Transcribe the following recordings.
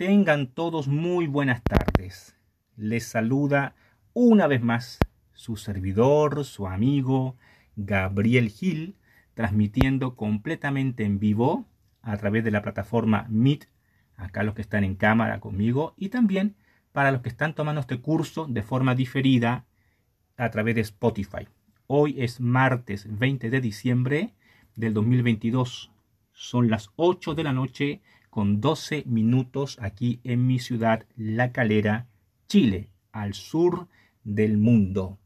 Tengan todos muy buenas tardes. Les saluda una vez más su servidor, su amigo Gabriel Gil, transmitiendo completamente en vivo a través de la plataforma Meet, acá los que están en cámara conmigo, y también para los que están tomando este curso de forma diferida a través de Spotify. Hoy es martes 20 de diciembre del 2022. Son las 8 de la noche con 12 minutos aquí en mi ciudad, La Calera, Chile, al sur del mundo.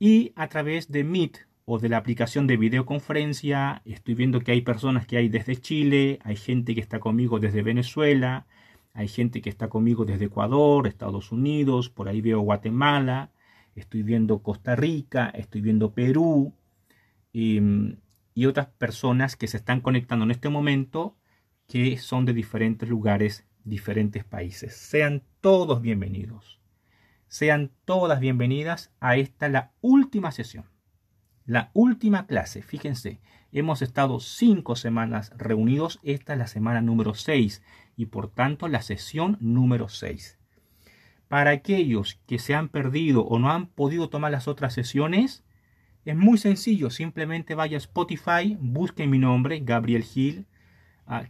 Y a través de Meet o de la aplicación de videoconferencia, estoy viendo que hay personas que hay desde Chile, hay gente que está conmigo desde Venezuela, hay gente que está conmigo desde Ecuador, Estados Unidos, por ahí Guatemala, estoy viendo Costa Rica, estoy viendo Perú y, y otras personas que se están conectando en este momento que son de diferentes lugares, diferentes países. Sean todos bienvenidos. Sean todas bienvenidas a esta la última sesión. La última clase, fíjense, hemos estado cinco semanas reunidos, esta es la semana número 6 y por tanto la sesión número 6. Para aquellos que se han perdido o no han podido tomar las otras sesiones, es muy sencillo, simplemente vaya a Spotify, busque mi nombre, Gabriel Gil,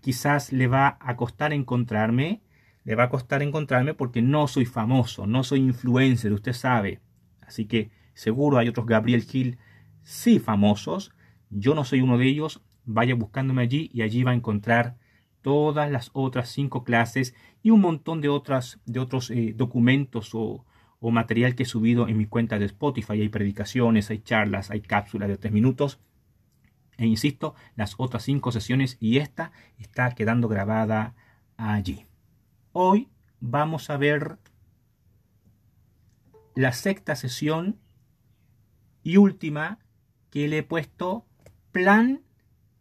Quizás le va a costar encontrarme, le va a costar encontrarme porque no soy famoso, no soy influencer, usted sabe. Así que seguro hay otros Gabriel Gil sí famosos, yo no soy uno de ellos, vaya buscándome allí y allí va a encontrar todas las otras cinco clases y un montón de, otras, de otros eh, documentos o, o material que he subido en mi cuenta de Spotify. Hay predicaciones, hay charlas, hay cápsulas de tres minutos e insisto, las otras cinco sesiones y esta está quedando grabada allí. Hoy vamos a ver la sexta sesión y última que le he puesto plan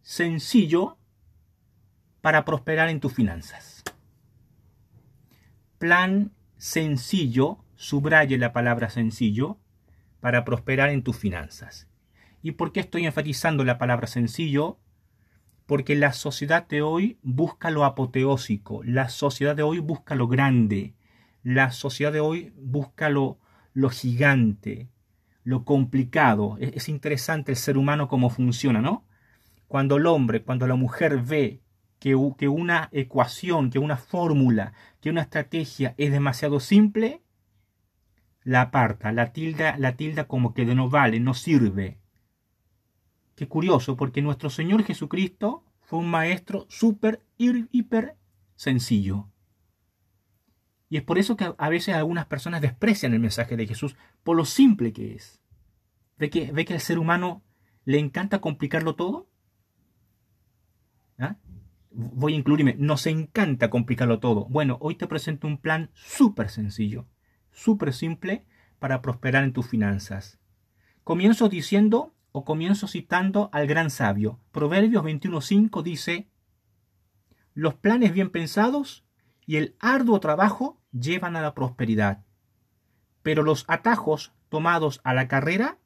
sencillo para prosperar en tus finanzas. Plan sencillo, subraye la palabra sencillo, para prosperar en tus finanzas. ¿Y por qué estoy enfatizando la palabra sencillo? Porque la sociedad de hoy busca lo apoteósico, la sociedad de hoy busca lo grande, la sociedad de hoy busca lo, lo gigante, lo complicado. Es, es interesante el ser humano cómo funciona, ¿no? Cuando el hombre, cuando la mujer ve que, que, una ecuación, que una fórmula, que una estrategia es demasiado simple, la aparta, la tilda, la tilda como que de no vale, no sirve. Qué curioso, porque nuestro Señor Jesucristo fue un maestro súper, hiper sencillo. Y es por eso que a veces algunas personas desprecian el mensaje de Jesús, por lo simple que es. ¿Ve que, ve que al ser humano le encanta complicarlo todo? ¿Ah? Voy a incluirme, nos encanta complicarlo todo. Bueno, hoy te presento un plan súper sencillo, súper simple para prosperar en tus finanzas. Comienzo diciendo comienzo citando al gran sabio. Proverbios 21.5 dice, los planes bien pensados y el arduo trabajo llevan a la prosperidad, pero los atajos tomados a la carrera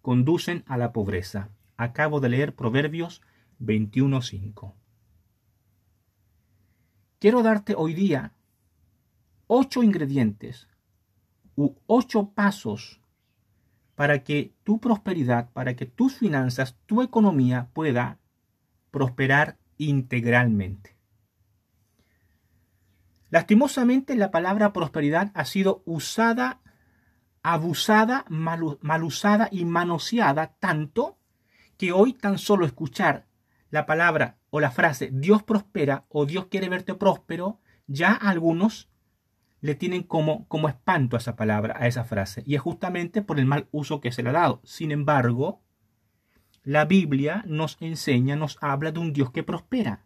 conducen a la pobreza. Acabo de leer Proverbios 21.5. Quiero darte hoy día ocho ingredientes u ocho pasos para que tu prosperidad, para que tus finanzas, tu economía pueda prosperar integralmente. Lastimosamente la palabra prosperidad ha sido usada, abusada, mal, usada y manoseada tanto que hoy tan solo escuchar la palabra o la frase Dios prospera o Dios quiere verte próspero, ya algunos le tienen como, como espanto a esa palabra, a esa frase, y es justamente por el mal uso que se le ha dado. Sin embargo, la Biblia nos enseña, nos habla de un Dios que prospera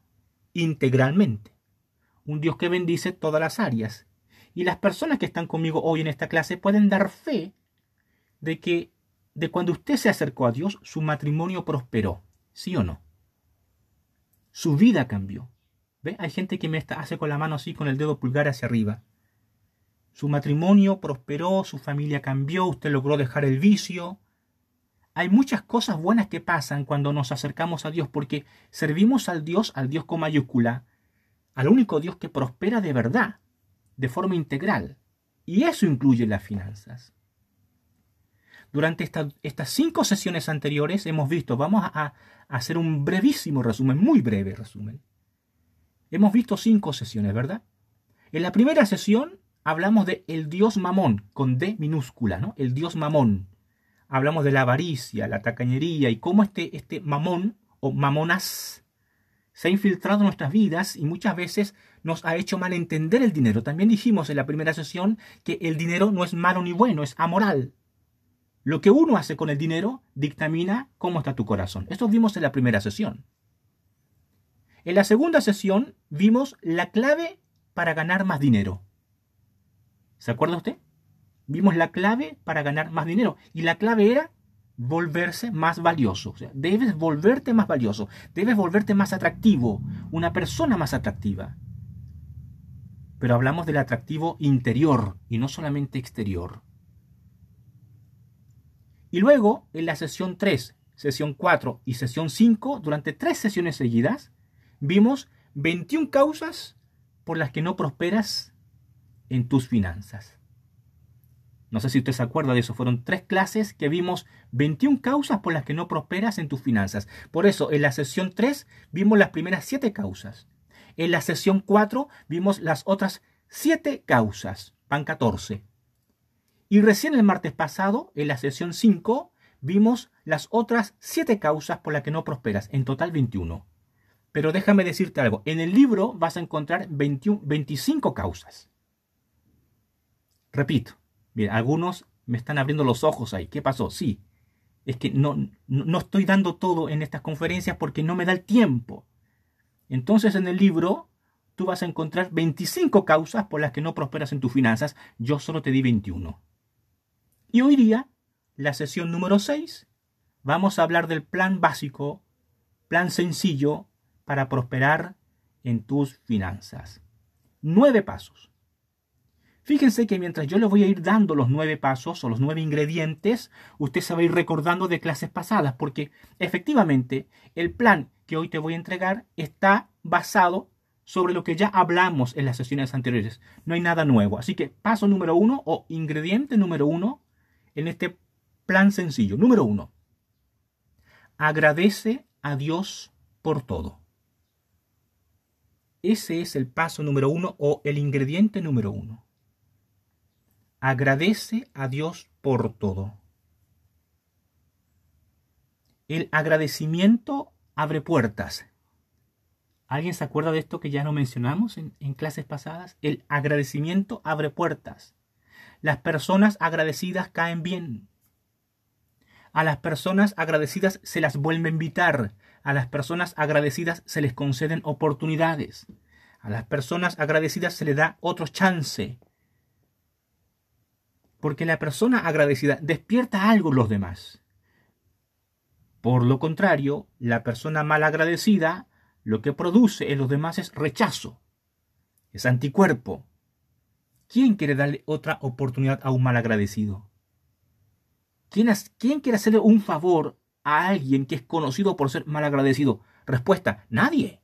integralmente, un Dios que bendice todas las áreas. Y las personas que están conmigo hoy en esta clase pueden dar fe de que de cuando usted se acercó a Dios, su matrimonio prosperó, ¿sí o no? Su vida cambió. ¿Ve? Hay gente que me hace con la mano así, con el dedo pulgar hacia arriba. Su matrimonio prosperó, su familia cambió, usted logró dejar el vicio. Hay muchas cosas buenas que pasan cuando nos acercamos a Dios porque servimos al Dios, al Dios con mayúscula, al único Dios que prospera de verdad, de forma integral. Y eso incluye las finanzas. Durante estas cinco sesiones anteriores hemos visto, vamos a, hacer un brevísimo resumen, muy breve resumen. Hemos visto cinco sesiones, ¿verdad? En la primera sesión hablamos de el dios mamón, con D minúscula, ¿no? El dios mamón. Hablamos de la avaricia, la tacañería y cómo este, este mamón o mamonas se ha infiltrado en nuestras vidas y muchas veces nos ha hecho malentender el dinero. También dijimos en la primera sesión que el dinero no es malo ni bueno, es amoral. Lo que uno hace con el dinero dictamina cómo está tu corazón. Esto vimos en la primera sesión. En la segunda sesión vimos la clave para ganar más dinero. ¿Se acuerda usted? Vimos la clave para ganar más dinero. Y la clave era volverse más valioso. debes volverte más valioso, debes volverte más atractivo, una persona más atractiva. Pero hablamos del atractivo interior y no solamente exterior. Y luego, en la sesión 3, sesión 4 y sesión 5, durante tres sesiones seguidas, vimos 21 causas por las que no prosperas en tus finanzas. No sé si usted se acuerda de eso. Fueron tres clases que vimos 21 causas por las que no prosperas en tus finanzas. Por eso, en la sesión 3 vimos las primeras 7 causas. En la sesión 4 vimos las otras 7 causas. Van 14. Y recién el martes pasado, en la sesión 5, vimos las otras 7 causas por las que no prosperas. En total 21. Pero déjame decirte algo. En el libro vas a encontrar 25 causas. Repito, algunos me están abriendo los ojos ahí. ¿Qué pasó? Sí, es que no, no, estoy dando todo en estas conferencias porque no me da el tiempo. Entonces en el libro tú vas a encontrar 25 causas por las que no prosperas en tus finanzas. Yo solo te di 21. Y hoy día, la sesión número 6, vamos a hablar del plan básico, plan sencillo para prosperar en tus finanzas. Nueve pasos. Fíjense que mientras yo le voy a ir dando los nueve pasos o los nueve ingredientes, usted se va a ir recordando de clases pasadas, porque efectivamente el plan que hoy te voy a entregar está basado sobre lo que ya hablamos en las sesiones anteriores. No hay nada nuevo. Así que paso número uno o ingrediente número uno en este plan sencillo. Número uno. Agradece a Dios por todo. Ese es el paso número uno o el ingrediente número uno. Agradece a Dios por todo. El agradecimiento abre puertas. ¿Alguien se acuerda de esto que ya no mencionamos en, en, clases pasadas? El agradecimiento abre puertas. Las personas agradecidas caen bien. A las personas agradecidas se las vuelve a invitar. A las personas agradecidas se les conceden oportunidades. A las personas agradecidas se les da otro chance porque la persona agradecida despierta algo en los demás. Por lo contrario, la persona mal agradecida lo que produce en los demás es rechazo, es anticuerpo. ¿Quién quiere darle otra oportunidad a un mal agradecido? ¿Quién, ¿Quién quiere hacerle un favor a alguien que es conocido por ser mal agradecido? Respuesta, nadie.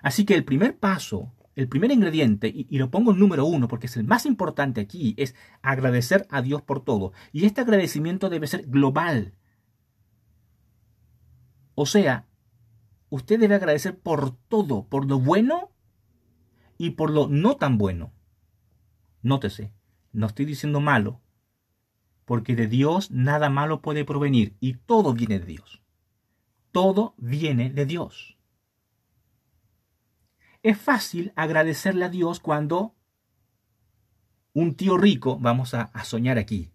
Así que el primer paso el primer ingrediente, y, lo pongo en número uno porque es el más importante aquí, es agradecer a Dios por todo. Y este agradecimiento debe ser global. O sea, usted debe agradecer por todo, por lo bueno y por lo no tan bueno. Nótese, no estoy diciendo malo, porque de Dios nada malo puede provenir y todo viene de Dios. Todo viene de Dios. Es fácil agradecerle a Dios cuando un tío rico, vamos a, soñar aquí,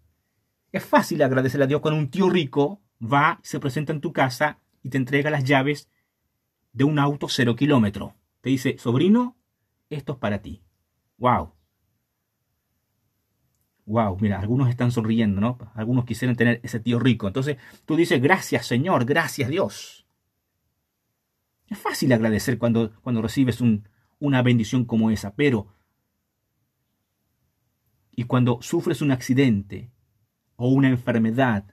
es fácil agradecerle a Dios cuando un tío rico va, se presenta en tu casa y te entrega las llaves de un auto cero kilómetro. Te dice, sobrino, esto es para ti. ¡Wow! Wow, mira, algunos están sonriendo, ¿no? Algunos quisieran tener ese tío rico. Entonces tú dices, gracias Señor, gracias Dios. Es fácil agradecer cuando, cuando recibes una bendición como esa, pero y cuando sufres un accidente o una enfermedad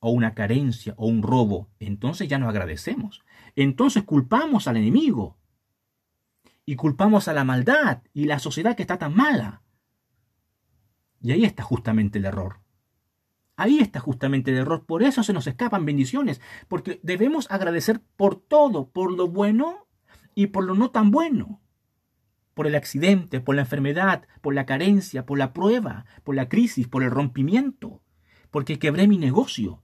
o una carencia o un robo, entonces ya no agradecemos. Entonces culpamos al enemigo. y culpamos a la maldad y la sociedad que está tan mala. Y ahí está justamente el error. Ahí está justamente el error. Por eso se nos escapan bendiciones. Porque debemos agradecer por todo, por lo bueno y por lo no tan bueno. Por el accidente, por la enfermedad, por la carencia, por la prueba, por la crisis, por el rompimiento. Porque quebré mi negocio.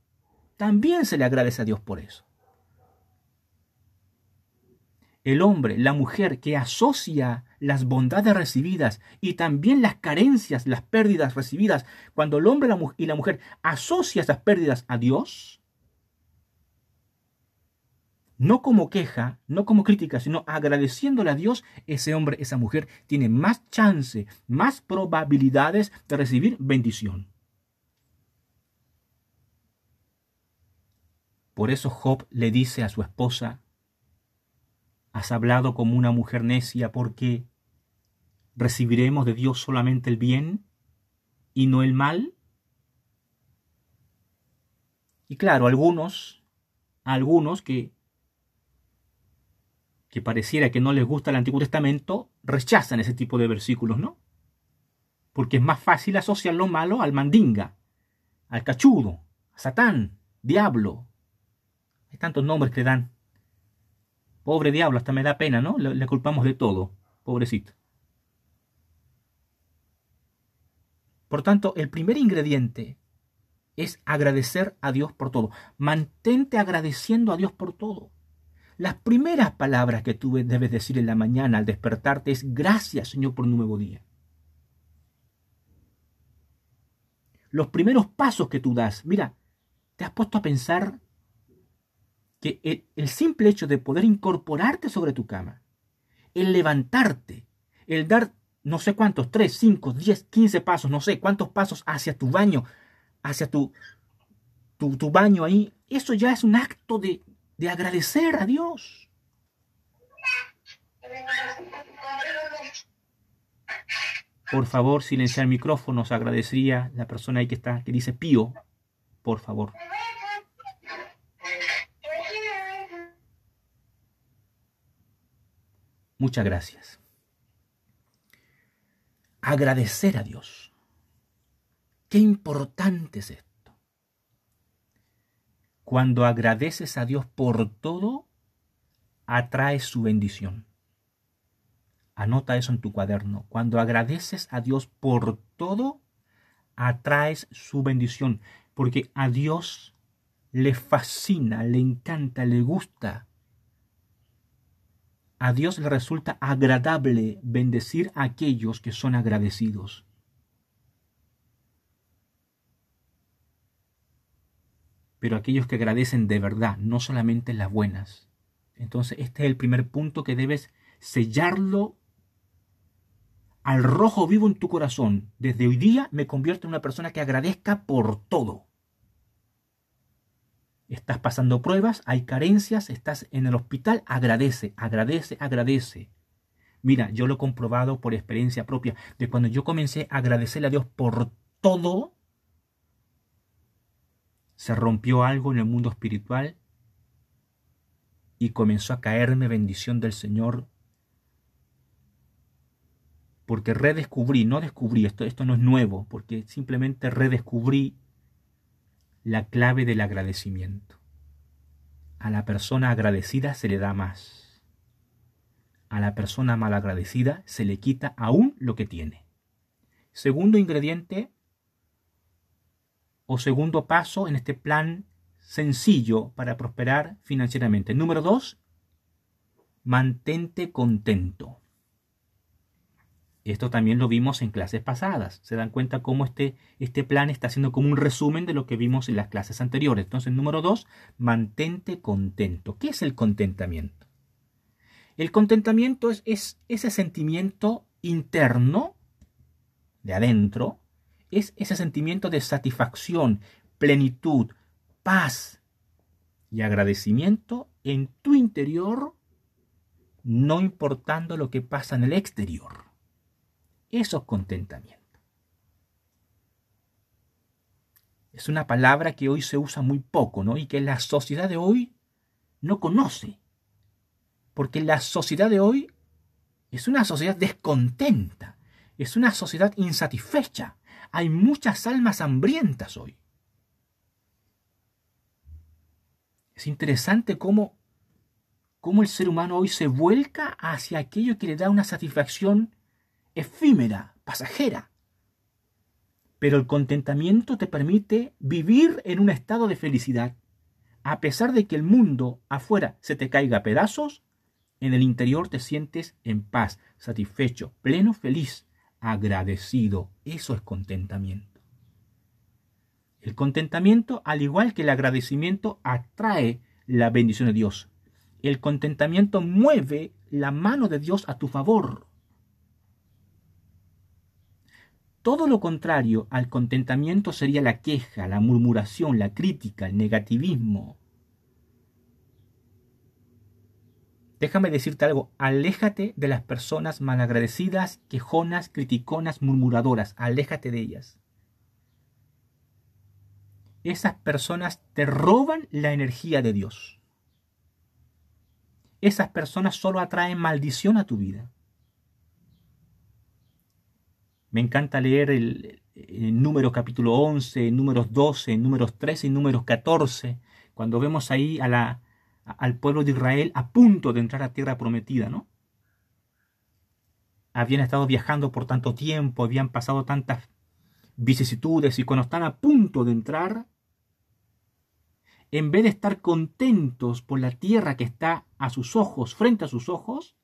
También se le agradece a Dios por eso el hombre, la mujer que asocia las bondades recibidas y también las carencias, las pérdidas recibidas, cuando el hombre y la mujer asocia esas pérdidas a Dios, no como queja, no como crítica, sino agradeciéndole a Dios, ese hombre, esa mujer tiene más chance, más probabilidades de recibir bendición. Por eso Job le dice a su esposa, ¿Has hablado como una mujer necia porque recibiremos de Dios solamente el bien y no el mal? Y claro, algunos, algunos que, que pareciera que no les gusta el Antiguo Testamento, rechazan ese tipo de versículos, ¿no? Porque es más fácil asociar lo malo al mandinga, al cachudo, a Satán, diablo. Hay tantos nombres que dan. Pobre diablo, hasta me da pena, ¿no? Le, culpamos de todo, pobrecito. Por tanto, el primer ingrediente es agradecer a Dios por todo. Mantente agradeciendo a Dios por todo. Las primeras palabras que tú debes decir en la mañana al despertarte es gracias Señor por un nuevo día. Los primeros pasos que tú das, mira, te has puesto a pensar que el, simple hecho de poder incorporarte sobre tu cama, el levantarte, el dar no sé cuántos, 3, 5, 10, 15 pasos, no sé cuántos pasos hacia tu baño, hacia tu, tu, tu baño ahí, eso ya es un acto de, de agradecer a Dios. Por favor, silenciar micrófonos, agradecería la persona ahí que está, que dice pío, por favor. Muchas gracias. Agradecer a Dios. Qué importante es esto. Cuando agradeces a Dios por todo, atraes su bendición. Anota eso en tu cuaderno. Cuando agradeces a Dios por todo, atraes su bendición. Porque a Dios le fascina, le encanta, le gusta a Dios le resulta agradable bendecir a aquellos que son agradecidos. Pero aquellos que agradecen de verdad, no solamente las buenas. Entonces este es el primer punto que debes sellarlo al rojo vivo en tu corazón. Desde hoy día me convierto en una persona que agradezca por todo. Estás pasando pruebas, hay carencias, estás en el hospital, agradece, agradece, agradece. Mira, yo lo he comprobado por experiencia propia, de cuando yo comencé a agradecerle a Dios por todo, se rompió algo en el mundo espiritual y comenzó a caerme bendición del Señor porque redescubrí, no descubrí, esto, esto no es nuevo, porque simplemente redescubrí la clave del agradecimiento. A la persona agradecida se le da más. A la persona malagradecida se le quita aún lo que tiene. Segundo ingrediente o segundo paso en este plan sencillo para prosperar financieramente. Número dos, mantente contento. Esto también lo vimos en clases pasadas. Se dan cuenta cómo este, este plan está haciendo como un resumen de lo que vimos en las clases anteriores. Entonces, número dos, mantente contento. ¿Qué es el contentamiento? El contentamiento es, es ese sentimiento interno, de adentro, es ese sentimiento de satisfacción, plenitud, paz y agradecimiento en tu interior, no importando lo que pasa en el exterior. Eso es contentamiento. Es una palabra que hoy se usa muy poco, ¿no? Y que la sociedad de hoy no conoce. Porque la sociedad de hoy Es una sociedad descontenta. Es una sociedad insatisfecha. Hay muchas almas hambrientas hoy. Es interesante cómo, cómo el ser humano hoy se vuelca hacia aquello que le da una satisfacción efímera, pasajera. Pero el contentamiento te permite vivir en un estado de felicidad. A pesar de que el mundo afuera se te caiga a pedazos, en el interior te sientes en paz, satisfecho, pleno, feliz, agradecido. Eso es contentamiento. El contentamiento, al igual que el agradecimiento, atrae la bendición de Dios. El contentamiento mueve la mano de Dios a tu favor. Todo lo contrario al contentamiento sería la queja, la murmuración, la crítica, el negativismo. Déjame decirte algo, aléjate de las personas malagradecidas, quejonas, criticonas, murmuradoras, aléjate de ellas. Esas personas te roban la energía de Dios. Esas personas solo atraen maldición a tu vida. Me encanta leer el, número capítulo 11, números 12, números 13 y números 14, cuando vemos ahí a la, al pueblo de Israel a punto de entrar a tierra prometida, ¿no? Habían estado viajando por tanto tiempo, habían pasado tantas vicisitudes y cuando están a punto de entrar, en vez de estar contentos por la tierra que está a sus ojos, frente a sus ojos,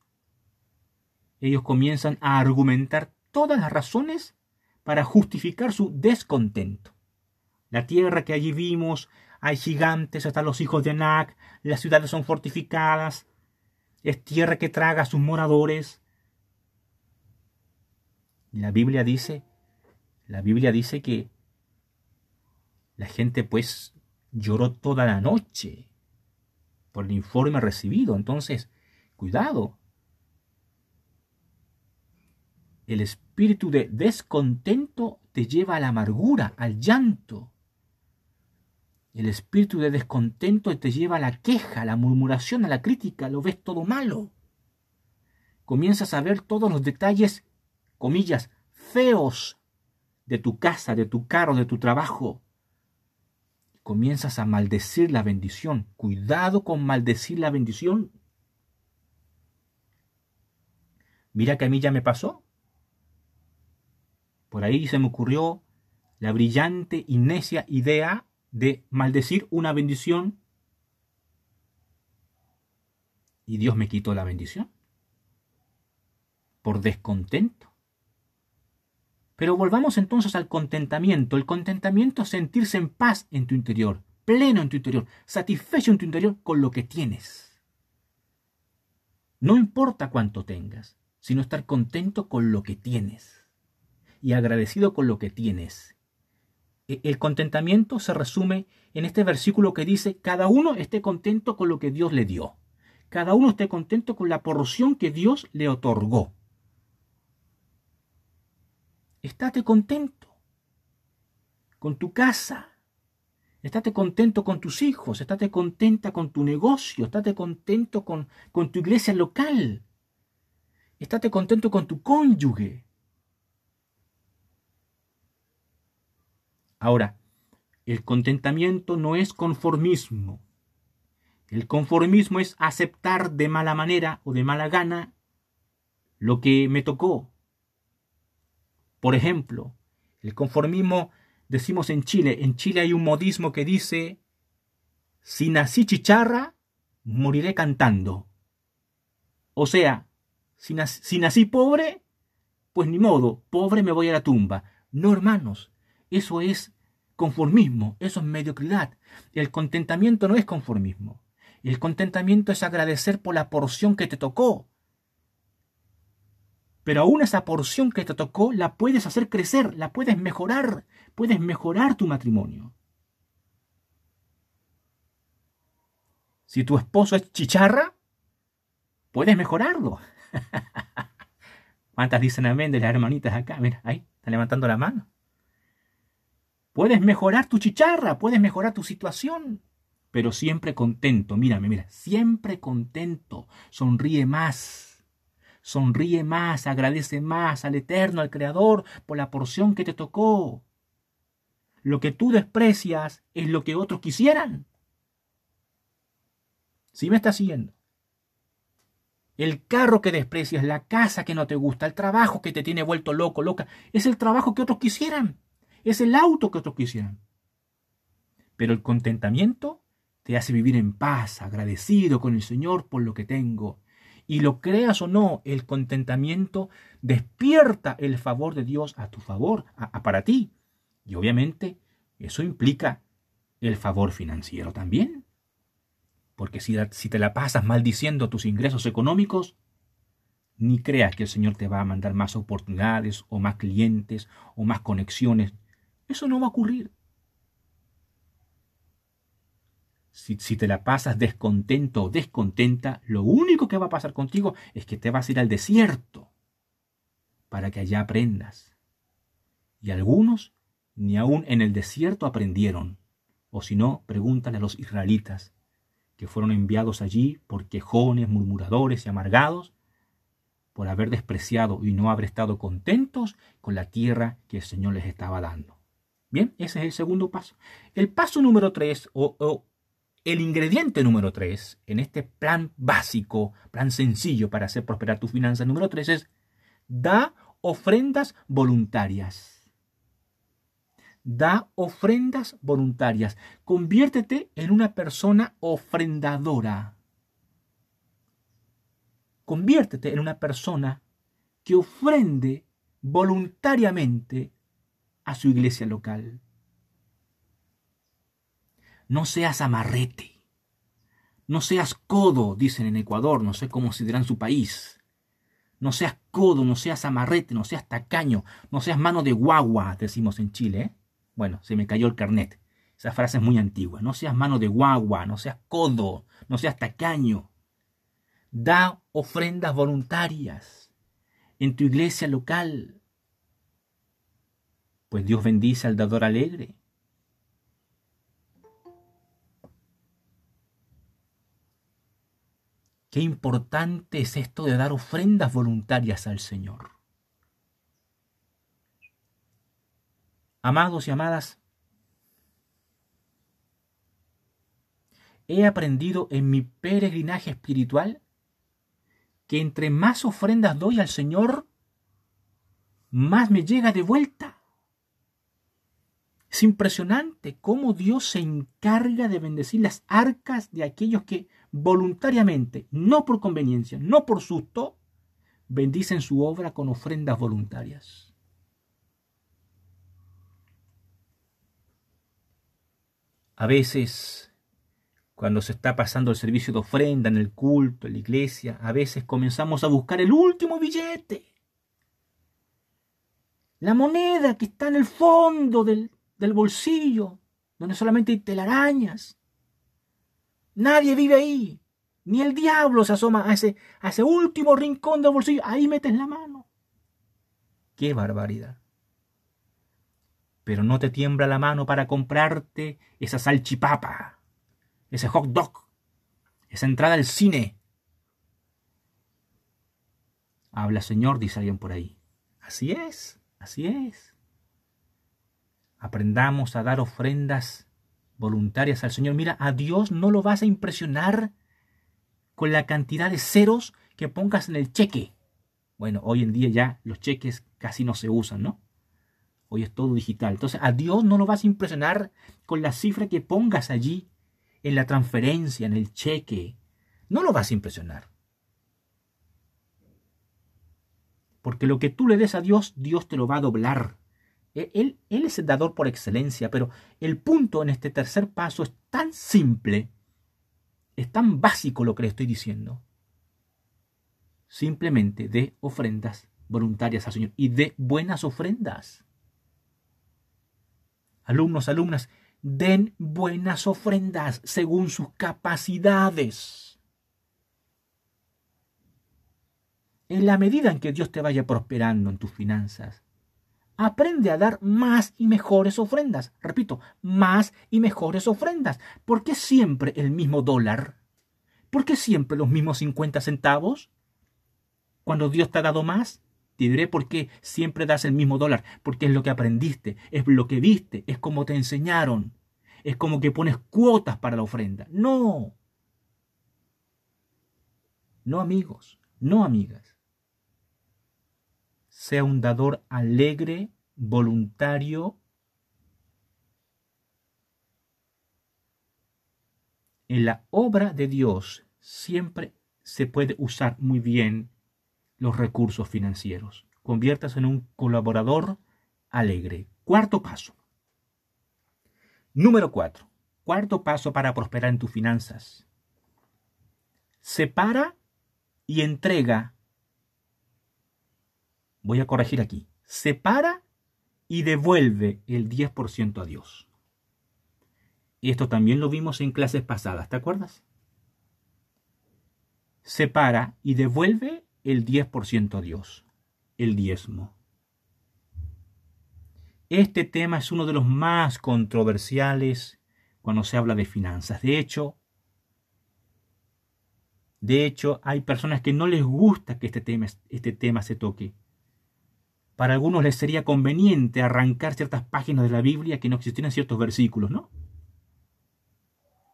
ellos comienzan a argumentar todas las razones para justificar su descontento. La tierra que allí vimos, hay gigantes, están los hijos de Anak, las ciudades son fortificadas, es tierra que traga a sus moradores. la Biblia dice, la Biblia dice que la gente pues lloró toda la noche por el informe recibido. Entonces, cuidado, El espíritu de descontento te lleva a la amargura, al llanto. El espíritu de descontento te lleva a la queja, a la murmuración, a la crítica, lo ves todo malo. Comienzas a ver todos los detalles, comillas, feos de tu casa, de tu carro, de tu trabajo. Comienzas a maldecir la bendición. Cuidado con maldecir la bendición. Mira que a mí ya me pasó. Por ahí se me ocurrió la brillante y necia idea de maldecir una bendición y Dios me quitó la bendición por descontento. Pero volvamos entonces al contentamiento. El contentamiento es sentirse en paz en tu interior, pleno en tu interior, satisfecho en tu interior con lo que tienes. No importa cuánto tengas, sino estar contento con lo que tienes y agradecido con lo que tienes. E, el contentamiento se resume en este versículo que dice, cada uno esté contento con lo que Dios le dio. Cada uno esté contento con la porción que Dios le otorgó. Estate contento con tu casa. Estate contento con tus hijos. Estate contenta con tu negocio. Estate contento con, con tu iglesia local. Estate contento con tu cónyuge. Ahora, el contentamiento no es conformismo. El conformismo es aceptar de mala manera o de mala gana lo que me tocó. Por ejemplo, el conformismo, decimos en Chile, en Chile hay un modismo que dice, si nací chicharra, moriré cantando. O sea, si, nací, si nací pobre, pues ni modo, pobre me voy a la tumba. No, hermanos, eso es conformismo, eso es mediocridad. El contentamiento no es conformismo. El contentamiento es agradecer por la porción que te tocó. Pero aún esa porción que te tocó la puedes hacer crecer, la puedes mejorar, puedes mejorar tu matrimonio. Si tu esposo es chicharra, puedes mejorarlo. ¿Cuántas dicen amén de las hermanitas acá? Mira, ahí, están levantando la mano. Puedes mejorar tu chicharra, puedes mejorar tu situación, pero siempre contento. Mírame, mira, siempre contento. Sonríe más. Sonríe más, agradece más al Eterno, al Creador, por la porción que te tocó. Lo que tú desprecias es lo que otros quisieran. ¿Sí me estás siguiendo? El carro que desprecias, la casa que no te gusta, el trabajo que te tiene vuelto loco, loca, es el trabajo que otros quisieran. Es el auto que otros quisieran. Pero el contentamiento te hace vivir en paz, agradecido con el Señor por lo que tengo. Y lo creas o no, el contentamiento despierta el favor de Dios a tu favor, para ti. Y obviamente eso implica el favor financiero también. Porque si, si te la pasas maldiciendo tus ingresos económicos, ni creas que el Señor te va a mandar más oportunidades o más clientes o más conexiones. Eso no va a ocurrir. Si, te la pasas descontento o descontenta, lo único que va a pasar contigo es que te vas a ir al desierto para que allá aprendas. Y algunos ni aun en el desierto aprendieron. O si no, pregúntale a los israelitas que fueron enviados allí por quejones, murmuradores y amargados, por haber despreciado y no haber estado contentos con la tierra que el Señor les estaba dando. Bien, ese es el segundo paso. El paso número tres, o, el ingrediente número tres, en este plan básico, plan sencillo para hacer prosperar tus finanzas, número tres es, da ofrendas voluntarias da ofrendas voluntarias. Conviértete en una persona ofrendadora. Conviértete en una persona que ofrende voluntariamente a su iglesia local. No seas amarrete. No seas codo, dicen en Ecuador, no sé cómo se dirá en su país. No seas codo, no seas amarrete, no seas tacaño, no seas mano de guagua, decimos en Chile. ¿eh? Bueno, se me cayó el carnet. Esa frase es muy antigua. No seas mano de guagua, no seas codo, no seas tacaño. Da ofrendas voluntarias en tu iglesia local. Pues Dios bendice al dador alegre. Qué importante es esto de dar ofrendas voluntarias al Señor. Amados y amadas, he aprendido en mi peregrinaje espiritual que entre más ofrendas doy al Señor, más me llega de vuelta. Es impresionante cómo Dios se encarga de bendecir las arcas de aquellos que voluntariamente, no por conveniencia, no por susto, bendicen su obra con ofrendas voluntarias. A veces, cuando se está pasando el servicio de ofrenda en el culto, en la iglesia, a veces comenzamos a buscar el último billete. La moneda que está en el fondo del, bolsillo, donde solamente hay telarañas. Nadie vive ahí. Ni el diablo se asoma a ese, a ese último rincón del bolsillo. Ahí metes la mano. ¡Qué barbaridad! pero no te tiembla la mano para comprarte esa salchipapa, ese hot dog, esa entrada al cine. Habla Señor, dice alguien por ahí. Así es, así es. Aprendamos a dar ofrendas voluntarias al Señor. Mira, a Dios no lo vas a impresionar con la cantidad de ceros que pongas en el cheque. Bueno, hoy en día ya los cheques casi no se usan, ¿no? Hoy es todo digital. Entonces a Dios no lo vas a impresionar con la cifra que pongas allí en la transferencia, en el cheque. No lo vas a impresionar. Porque lo que tú le des a Dios, Dios te lo va a doblar. E, él, él es el dador por excelencia, pero el punto en este tercer paso es tan simple, es tan básico lo que le estoy diciendo. Simplemente de ofrendas voluntarias al Señor y de buenas ofrendas alumnos, alumnas, den buenas ofrendas según sus capacidades. En la medida en que Dios te vaya prosperando en tus finanzas, aprende a dar más y mejores ofrendas. Repito, más y mejores ofrendas. ¿Por qué siempre el mismo dólar? ¿Por qué siempre los mismos 50 centavos? Cuando Dios te ha dado más, te diré por qué siempre das el mismo dólar, porque es lo que aprendiste, es lo que viste, es como te enseñaron. Es como que pones cuotas para la ofrenda. No. No amigos, no amigas. Sea un dador alegre, voluntario. En la obra de Dios siempre se puede usar muy bien los recursos financieros. Conviértase en un colaborador alegre. Cuarto paso. Número cuatro. Cuarto paso para prosperar en tus finanzas. Separa y entrega. Voy a corregir aquí. Separa y devuelve el 10% a Dios. Y esto también lo vimos en clases pasadas, ¿te acuerdas? Separa y devuelve el 10% a Dios, el diezmo. Este tema es uno de los más controversiales cuando se habla de finanzas. De hecho, de hecho, hay personas que no les gusta que este tema, este tema se toque. Para algunos les sería conveniente arrancar ciertas páginas de la Biblia que no existieran ciertos versículos, ¿no?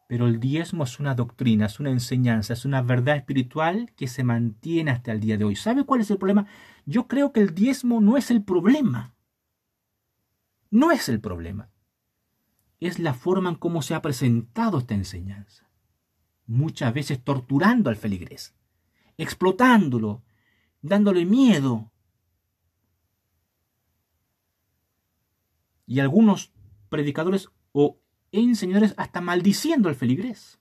Pero el diezmo es una doctrina, es una enseñanza, es una verdad espiritual que se mantiene hasta el día de hoy. ¿Sabe cuál es el problema? Yo creo que el diezmo no es el problema. No es el problema. Es la forma en cómo se ha presentado esta enseñanza. Muchas veces torturando al feligrés, explotándolo, dándole miedo. Y algunos predicadores o enseñadores hasta maldiciendo al feligrés.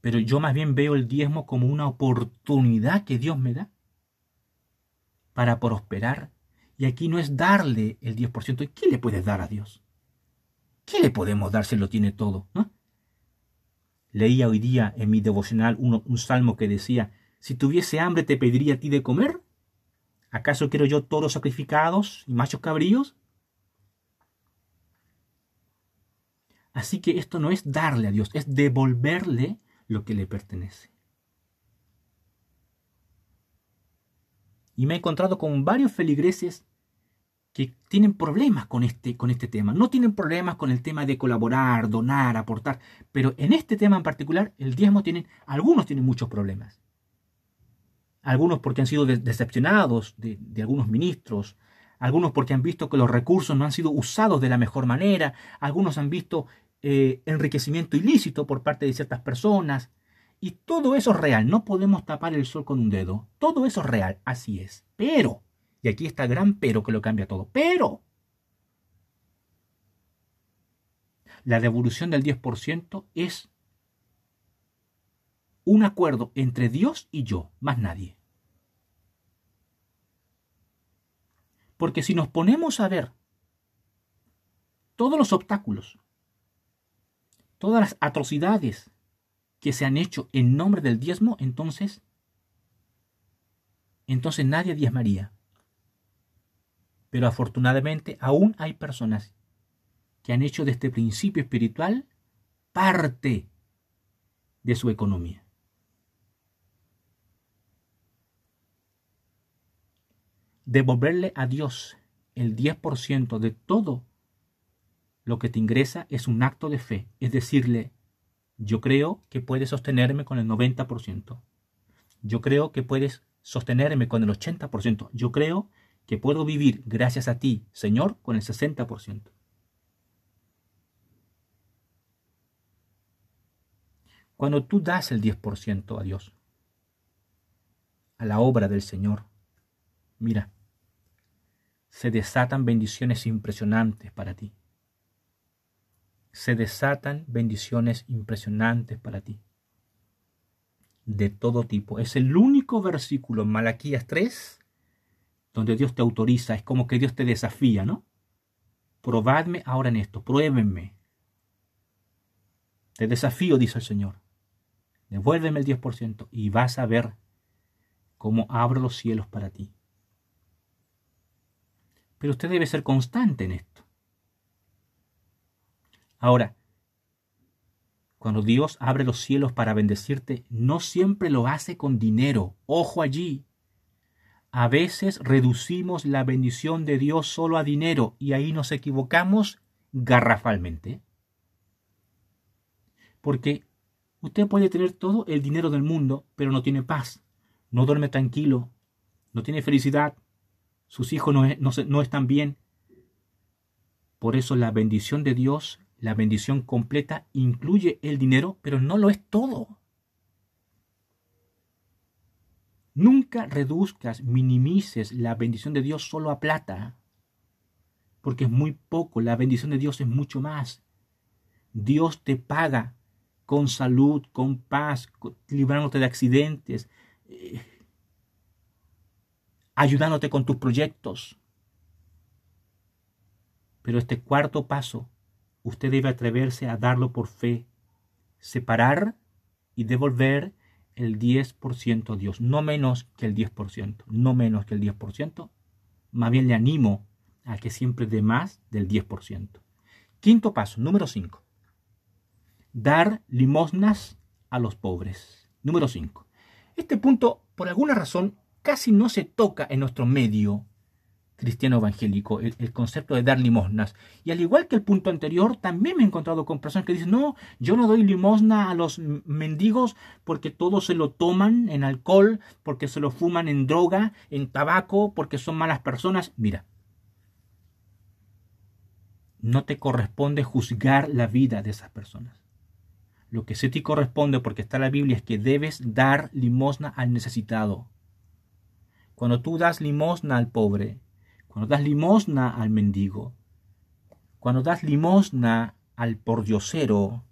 Pero yo más bien veo el diezmo como una oportunidad que Dios me da para prosperar. Y aquí no es darle el 10%. ¿Qué le puedes dar a Dios? ¿Qué le podemos dar si lo tiene todo? Leía hoy día en mi devocional un salmo que decía, si tuviese hambre te pediría a ti de comer. ¿Acaso quiero yo toros sacrificados y machos cabríos? Así que esto no es darle a Dios, es devolverle lo que le pertenece. Y me he encontrado con varios feligreses que tienen problemas con este, con este tema. No tienen problemas con el tema de colaborar, donar, aportar, pero en este tema en particular, el diezmo tienen, algunos tienen muchos problemas. Algunos porque han sido decepcionados de, algunos ministros, algunos porque han visto que los recursos no han sido usados de la mejor manera, algunos han visto eh, enriquecimiento ilícito por parte de ciertas personas, y todo eso es real, no podemos tapar el sol con un dedo, todo eso es real, así es, pero, y aquí está el gran pero que lo cambia todo, pero la devolución del 10% es un acuerdo entre Dios y yo, más nadie. Porque si nos ponemos a ver todos los obstáculos, todas las atrocidades que se han hecho en nombre del diezmo, entonces, entonces nadie diezmaría. Pero afortunadamente aún hay personas que han hecho de este principio espiritual parte de su economía. Devolverle a Dios el 10% de todo lo que te ingresa es un acto de fe. Es decirle, yo creo que puedes sostenerme con el 90%. Yo creo que puedes sostenerme con el 80%. Yo creo que puedo vivir gracias a ti, Señor, con el 60%. Cuando tú das el 10% a Dios, a la obra del Señor, mira, se desatan bendiciones impresionantes para ti. Se desatan bendiciones impresionantes para ti. De todo tipo. Es el único versículo en Malaquías 3 donde Dios te autoriza. Es como que Dios te desafía, ¿no? Probadme ahora en esto. Pruébenme. Te desafío, dice el Señor. Devuélveme el 10% y vas a ver cómo abro los cielos para ti. Pero usted debe ser constante en esto. Ahora, Cuando Dios abre los cielos para bendecirte, no siempre lo hace con dinero. Ojo allí. A veces reducimos la bendición de Dios solo a dinero y ahí nos equivocamos garrafalmente. Porque usted puede tener todo el dinero del mundo, pero no tiene paz, no duerme tranquilo, no tiene felicidad, sus hijos no, no están bien. Por eso la bendición de Dios, la bendición completa, incluye el dinero, pero no lo es todo. Nunca reduzcas, minimices la bendición de Dios solo a plata, porque es muy poco, la bendición de Dios es mucho más. Dios te paga con salud, con paz, librándote de accidentes, eh, ayudándote con tus proyectos. Pero este cuarto paso, usted debe atreverse a darlo por fe, separar y devolver el 10% a Dios, no menos que el 10%, no menos que el 10%. Más bien le animo a que siempre dé más del 10%. Quinto paso, número 5. Dar limosnas a los pobres. Número 5. Este punto, por alguna razón, casi no se toca en nuestro medio cristiano evangélico, el, concepto de dar limosnas. Y al igual que el punto anterior, también me he encontrado con personas que dicen, no, yo no doy limosna a los mendigos porque todos se lo toman en alcohol, porque se lo fuman en droga, en tabaco, porque son malas personas. Mira, no te corresponde juzgar la vida de esas personas. Lo que sí te corresponde, porque está la Biblia, es que debes dar limosna al necesitado. Cuando tú das limosna al pobre, cuando das limosna al mendigo, cuando das limosna al pordiosero,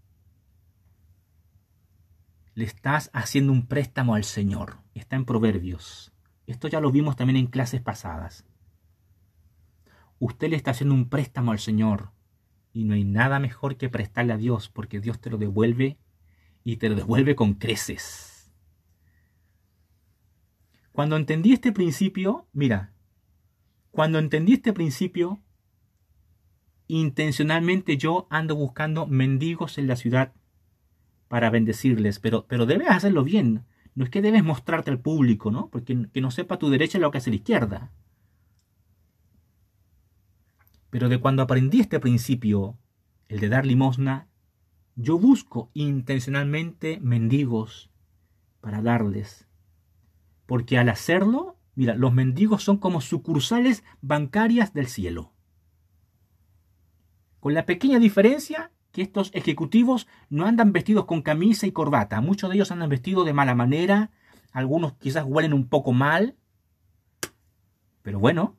le estás haciendo un préstamo al Señor. Está en Proverbios. Esto ya lo vimos también en clases pasadas. Usted le está haciendo un préstamo al Señor y no hay nada mejor que prestarle a Dios porque Dios te lo devuelve y te lo devuelve con creces. Cuando entendí este principio, mira, cuando entendí este principio, intencionalmente yo ando buscando mendigos en la ciudad para bendecirles, pero, pero debes hacerlo bien. No es que debes mostrarte al público, ¿no? Porque que no sepa tu derecha lo que hace la izquierda. Pero de cuando aprendí este principio, el de dar limosna, yo busco intencionalmente mendigos para darles porque al hacerlo, mira, los mendigos son como sucursales bancarias del cielo. Con la pequeña diferencia que estos ejecutivos no andan vestidos con camisa y corbata, muchos de ellos andan vestidos de mala manera, algunos quizás huelen un poco mal, pero bueno,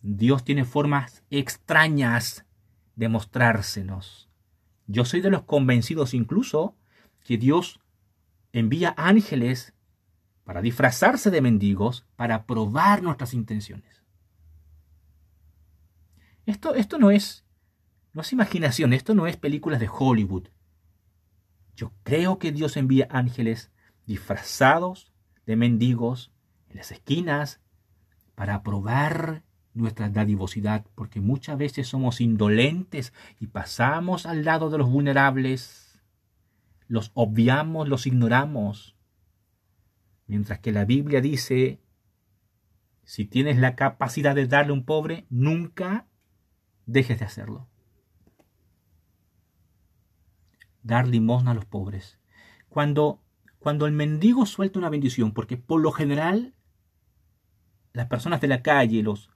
Dios tiene formas extrañas de mostrársenos. Yo soy de los convencidos incluso que Dios envía ángeles para disfrazarse de mendigos, para probar nuestras intenciones. Esto, esto no, es, no es imaginación, esto no es películas de Hollywood. Yo creo que Dios envía ángeles disfrazados de mendigos en las esquinas para probar nuestra dadivosidad, porque muchas veces somos indolentes y pasamos al lado de los vulnerables, los obviamos, los ignoramos. Mientras que la Biblia dice, si tienes la capacidad de darle a un pobre, nunca dejes de hacerlo. Dar limosna a los pobres. Cuando, cuando el mendigo suelta una bendición, porque por lo general las personas de la calle, los...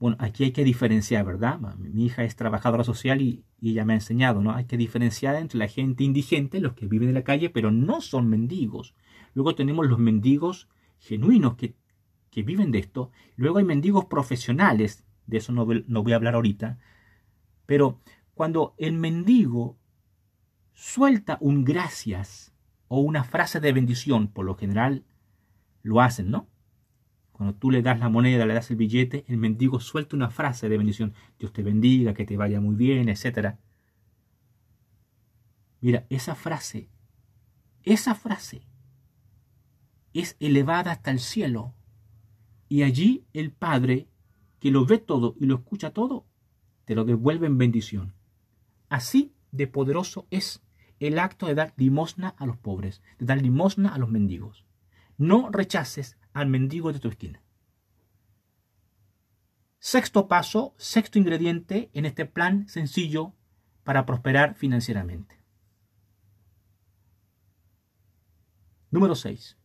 Bueno, aquí hay que diferenciar, ¿verdad? Mi hija es trabajadora social y, y ella me ha enseñado, ¿no? Hay que diferenciar entre la gente indigente, los que viven en la calle, pero no son mendigos. Luego tenemos los mendigos genuinos que, viven de esto. Luego hay mendigos profesionales, de eso no, no voy a hablar ahorita. Pero cuando el mendigo suelta un gracias o una frase de bendición, por lo general lo hacen, ¿no? Cuando tú le das la moneda, le das el billete, el mendigo suelta una frase de bendición. Dios te bendiga, que te vaya muy bien, etc. Mira, esa frase, esa frase es elevada hasta el cielo. Y allí el Padre, que lo ve todo y lo escucha todo, te lo devuelve en bendición. Así de poderoso es el acto de dar limosna a los pobres, de dar limosna a los mendigos. No rechaces al mendigo de tu esquina. Sexto paso, sexto ingrediente en este plan sencillo para prosperar financieramente. Número 6.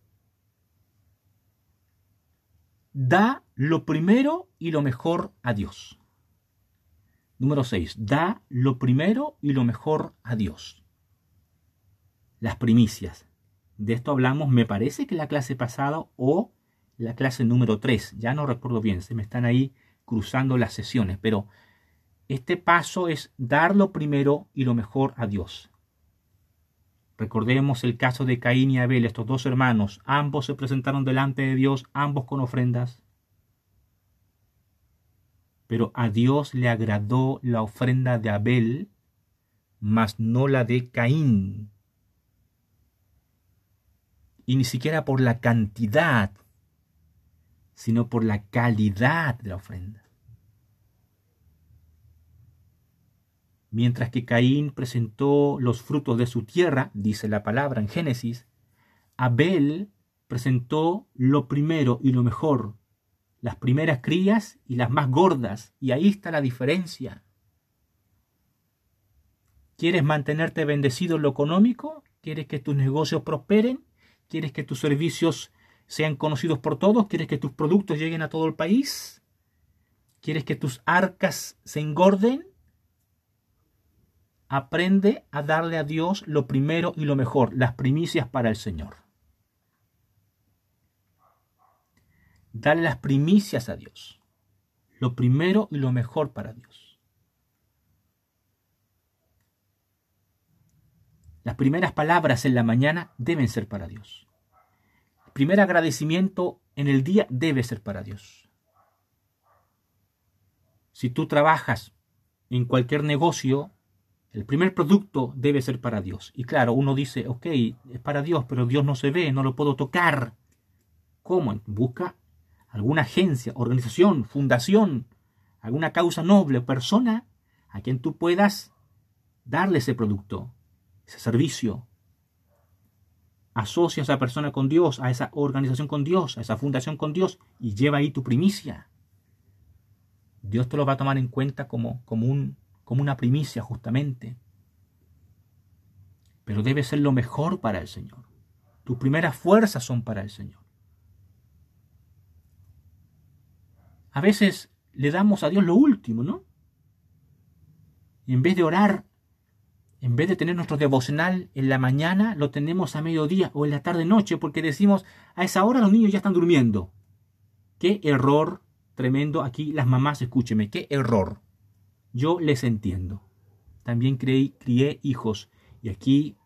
Da lo primero y lo mejor a Dios. Número 6. Da lo primero y lo mejor a Dios. Las primicias. De esto hablamos, me parece que la clase pasada o la clase número 3. Ya no recuerdo bien, se me están ahí cruzando las sesiones, pero este paso es dar lo primero y lo mejor a Dios. Recordemos el caso de Caín y Abel, estos dos hermanos. Ambos se presentaron delante de Dios, ambos con ofrendas. Pero a Dios le agradó la ofrenda de Abel, mas no la de Caín. Y ni siquiera por la cantidad, sino por la calidad de la ofrenda. Mientras que Caín presentó los frutos de su tierra, dice la palabra en Génesis, Abel presentó lo primero y lo mejor, las primeras crías y las más gordas, y ahí está la diferencia. ¿Quieres mantenerte bendecido en lo económico? ¿Quieres que tus negocios prosperen? ¿Quieres que tus servicios sean conocidos por todos? ¿Quieres que tus productos lleguen a todo el país? ¿Quieres que tus arcas se engorden? Aprende a darle a Dios lo primero y lo mejor, las primicias para el Señor. Dale las primicias a Dios, lo primero y lo mejor para Dios. Las primeras palabras en la mañana deben ser para Dios. El primer agradecimiento en el día debe ser para Dios. Si tú trabajas en cualquier negocio, el primer producto debe ser para Dios. Y claro, uno dice, ok, es para Dios, pero Dios no se ve, no lo puedo tocar. ¿Cómo? Busca alguna agencia, organización, fundación, alguna causa noble persona a quien tú puedas darle ese producto, ese servicio. Asocia a esa persona con Dios, a esa organización con Dios, a esa fundación con Dios y lleva ahí tu primicia. Dios te lo va a tomar en cuenta como, como un como una primicia justamente. Pero debe ser lo mejor para el Señor. Tus primeras fuerzas son para el Señor. A veces le damos a Dios lo último, ¿no? Y en vez de orar, en vez de tener nuestro devocional en la mañana, lo tenemos a mediodía o en la tarde-noche, porque decimos, a esa hora los niños ya están durmiendo. Qué error tremendo aquí, las mamás, escúcheme, qué error. Yo les entiendo. También creí, crié hijos y aquí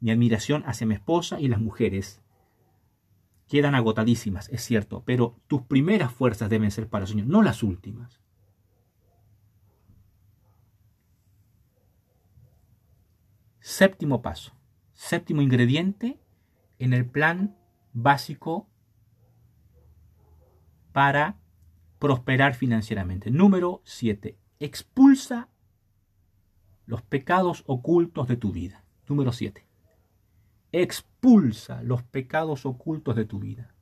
mi admiración hacia mi esposa y las mujeres quedan agotadísimas, es cierto, pero tus primeras fuerzas deben ser para el Señor, no las últimas. Séptimo paso, séptimo ingrediente en el plan básico para prosperar financieramente. Número 7 expulsa los pecados ocultos de tu vida. Número 7. Expulsa los pecados ocultos de tu vida.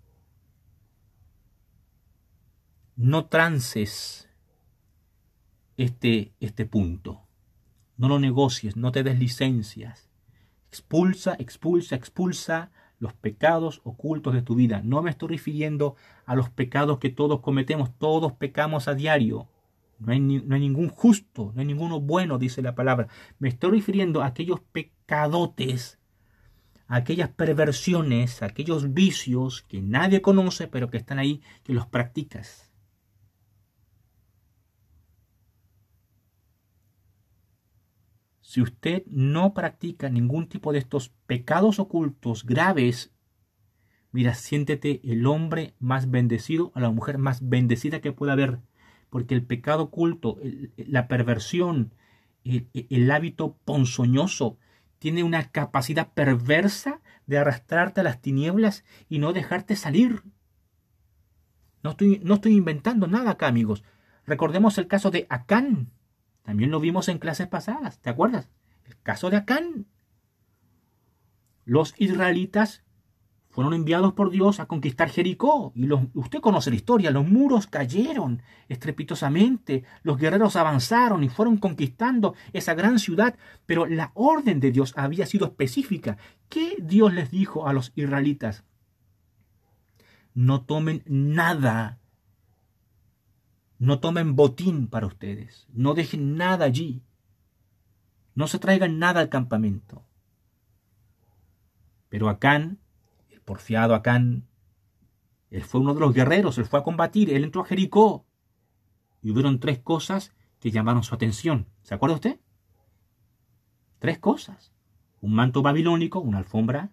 No trances este, este punto. No lo negocies, no te des licencias. Expulsa, expulsa, expulsa los pecados ocultos de tu vida. No me estoy refiriendo a los pecados que todos cometemos. Todos pecamos a diario. No hay, ningún justo, no hay ninguno bueno, dice la palabra. Me estoy refiriendo a aquellos pecadotes, a aquellas perversiones, a aquellos vicios que nadie conoce, pero que están ahí, que los practicas. Si usted no practica ningún tipo de estos pecados ocultos graves, mira, siéntete el hombre más bendecido a la mujer más bendecida que pueda haber porque el pecado oculto, la perversión, el, hábito ponzoñoso, tiene una capacidad perversa de arrastrarte a las tinieblas y no dejarte salir. No estoy, no estoy inventando nada acá, amigos. Recordemos el caso de Acán. También lo vimos en clases pasadas, ¿te acuerdas? El caso de Acán. los israelitas fueron enviados por Dios a conquistar Jericó. Y usted conoce la historia, los muros cayeron estrepitosamente, los guerreros avanzaron y fueron conquistando esa gran ciudad, pero la orden de Dios había sido específica. ¿Qué Dios les dijo a los israelitas? No tomen nada, no tomen botín para ustedes, no dejen nada allí, no se traigan nada al campamento. Pero Acán porfiado Acán. Él fue uno de los guerreros, él fue a combatir, él entró a Jericó. Y hubieron tres cosas que llamaron su atención. ¿Se acuerda usted? Tres cosas. Un manto babilónico, una alfombra,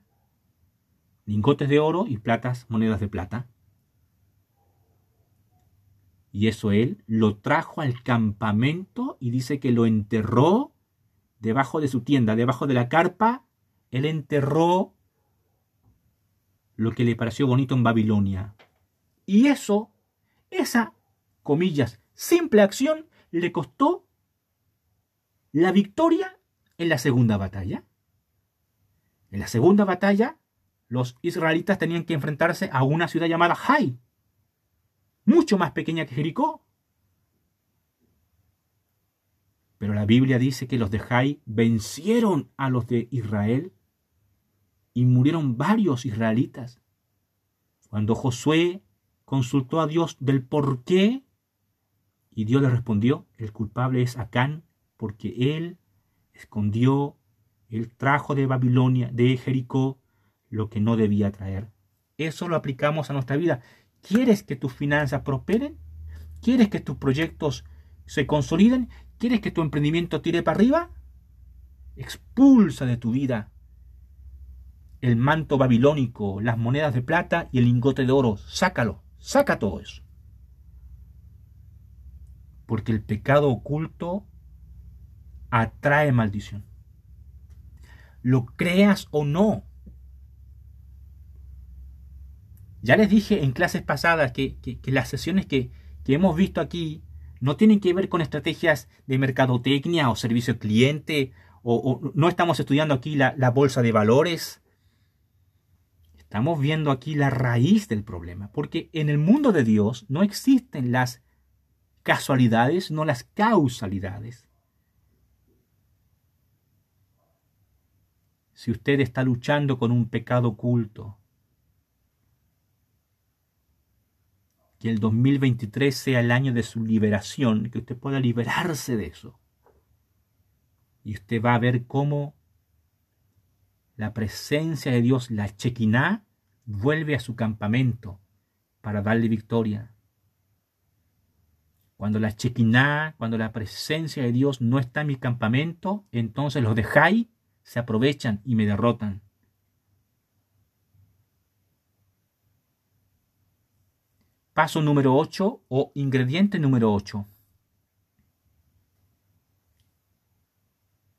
lingotes de oro y platas, monedas de plata. Y eso él lo trajo al campamento y dice que lo enterró debajo de su tienda, debajo de la carpa. Él enterró lo que le pareció bonito en Babilonia. Y eso, esa, comillas, simple acción le costó la victoria en la segunda batalla. En la segunda batalla, los israelitas tenían que enfrentarse a una ciudad llamada Jai, mucho más pequeña que Jericó. Pero la Biblia dice que los de Jai vencieron a los de Israel y murieron varios israelitas. Cuando Josué consultó a Dios del por qué, y Dios le respondió, el culpable es Acán, porque él escondió, él trajo de Babilonia, de Jericó, lo que no debía traer. Eso lo aplicamos a nuestra vida. ¿Quieres que tus finanzas prosperen? ¿Quieres que tus proyectos se consoliden? ¿Quieres que tu emprendimiento tire para arriba? Expulsa de tu vida el manto babilónico, las monedas de plata y el lingote de oro. Sácalo, saca todo eso. Porque el pecado oculto atrae maldición. Lo creas o no. Ya les dije en clases pasadas que, las sesiones que, hemos visto aquí no tienen que ver con estrategias de mercadotecnia o servicio al cliente, o, no estamos estudiando aquí la, la bolsa de valores, Estamos viendo aquí la raíz del problema, porque en el mundo de Dios no existen las casualidades, no las causalidades. Si usted está luchando con un pecado oculto, que el 2023 sea el año de su liberación, que usted pueda liberarse de eso. Y usted va a ver cómo la presencia de Dios, la Chequiná, vuelve a su campamento para darle victoria. Cuando la Chequiná, cuando la presencia de Dios no está en mi campamento, entonces los de se aprovechan y me derrotan. Paso número 8 o ingrediente número 8.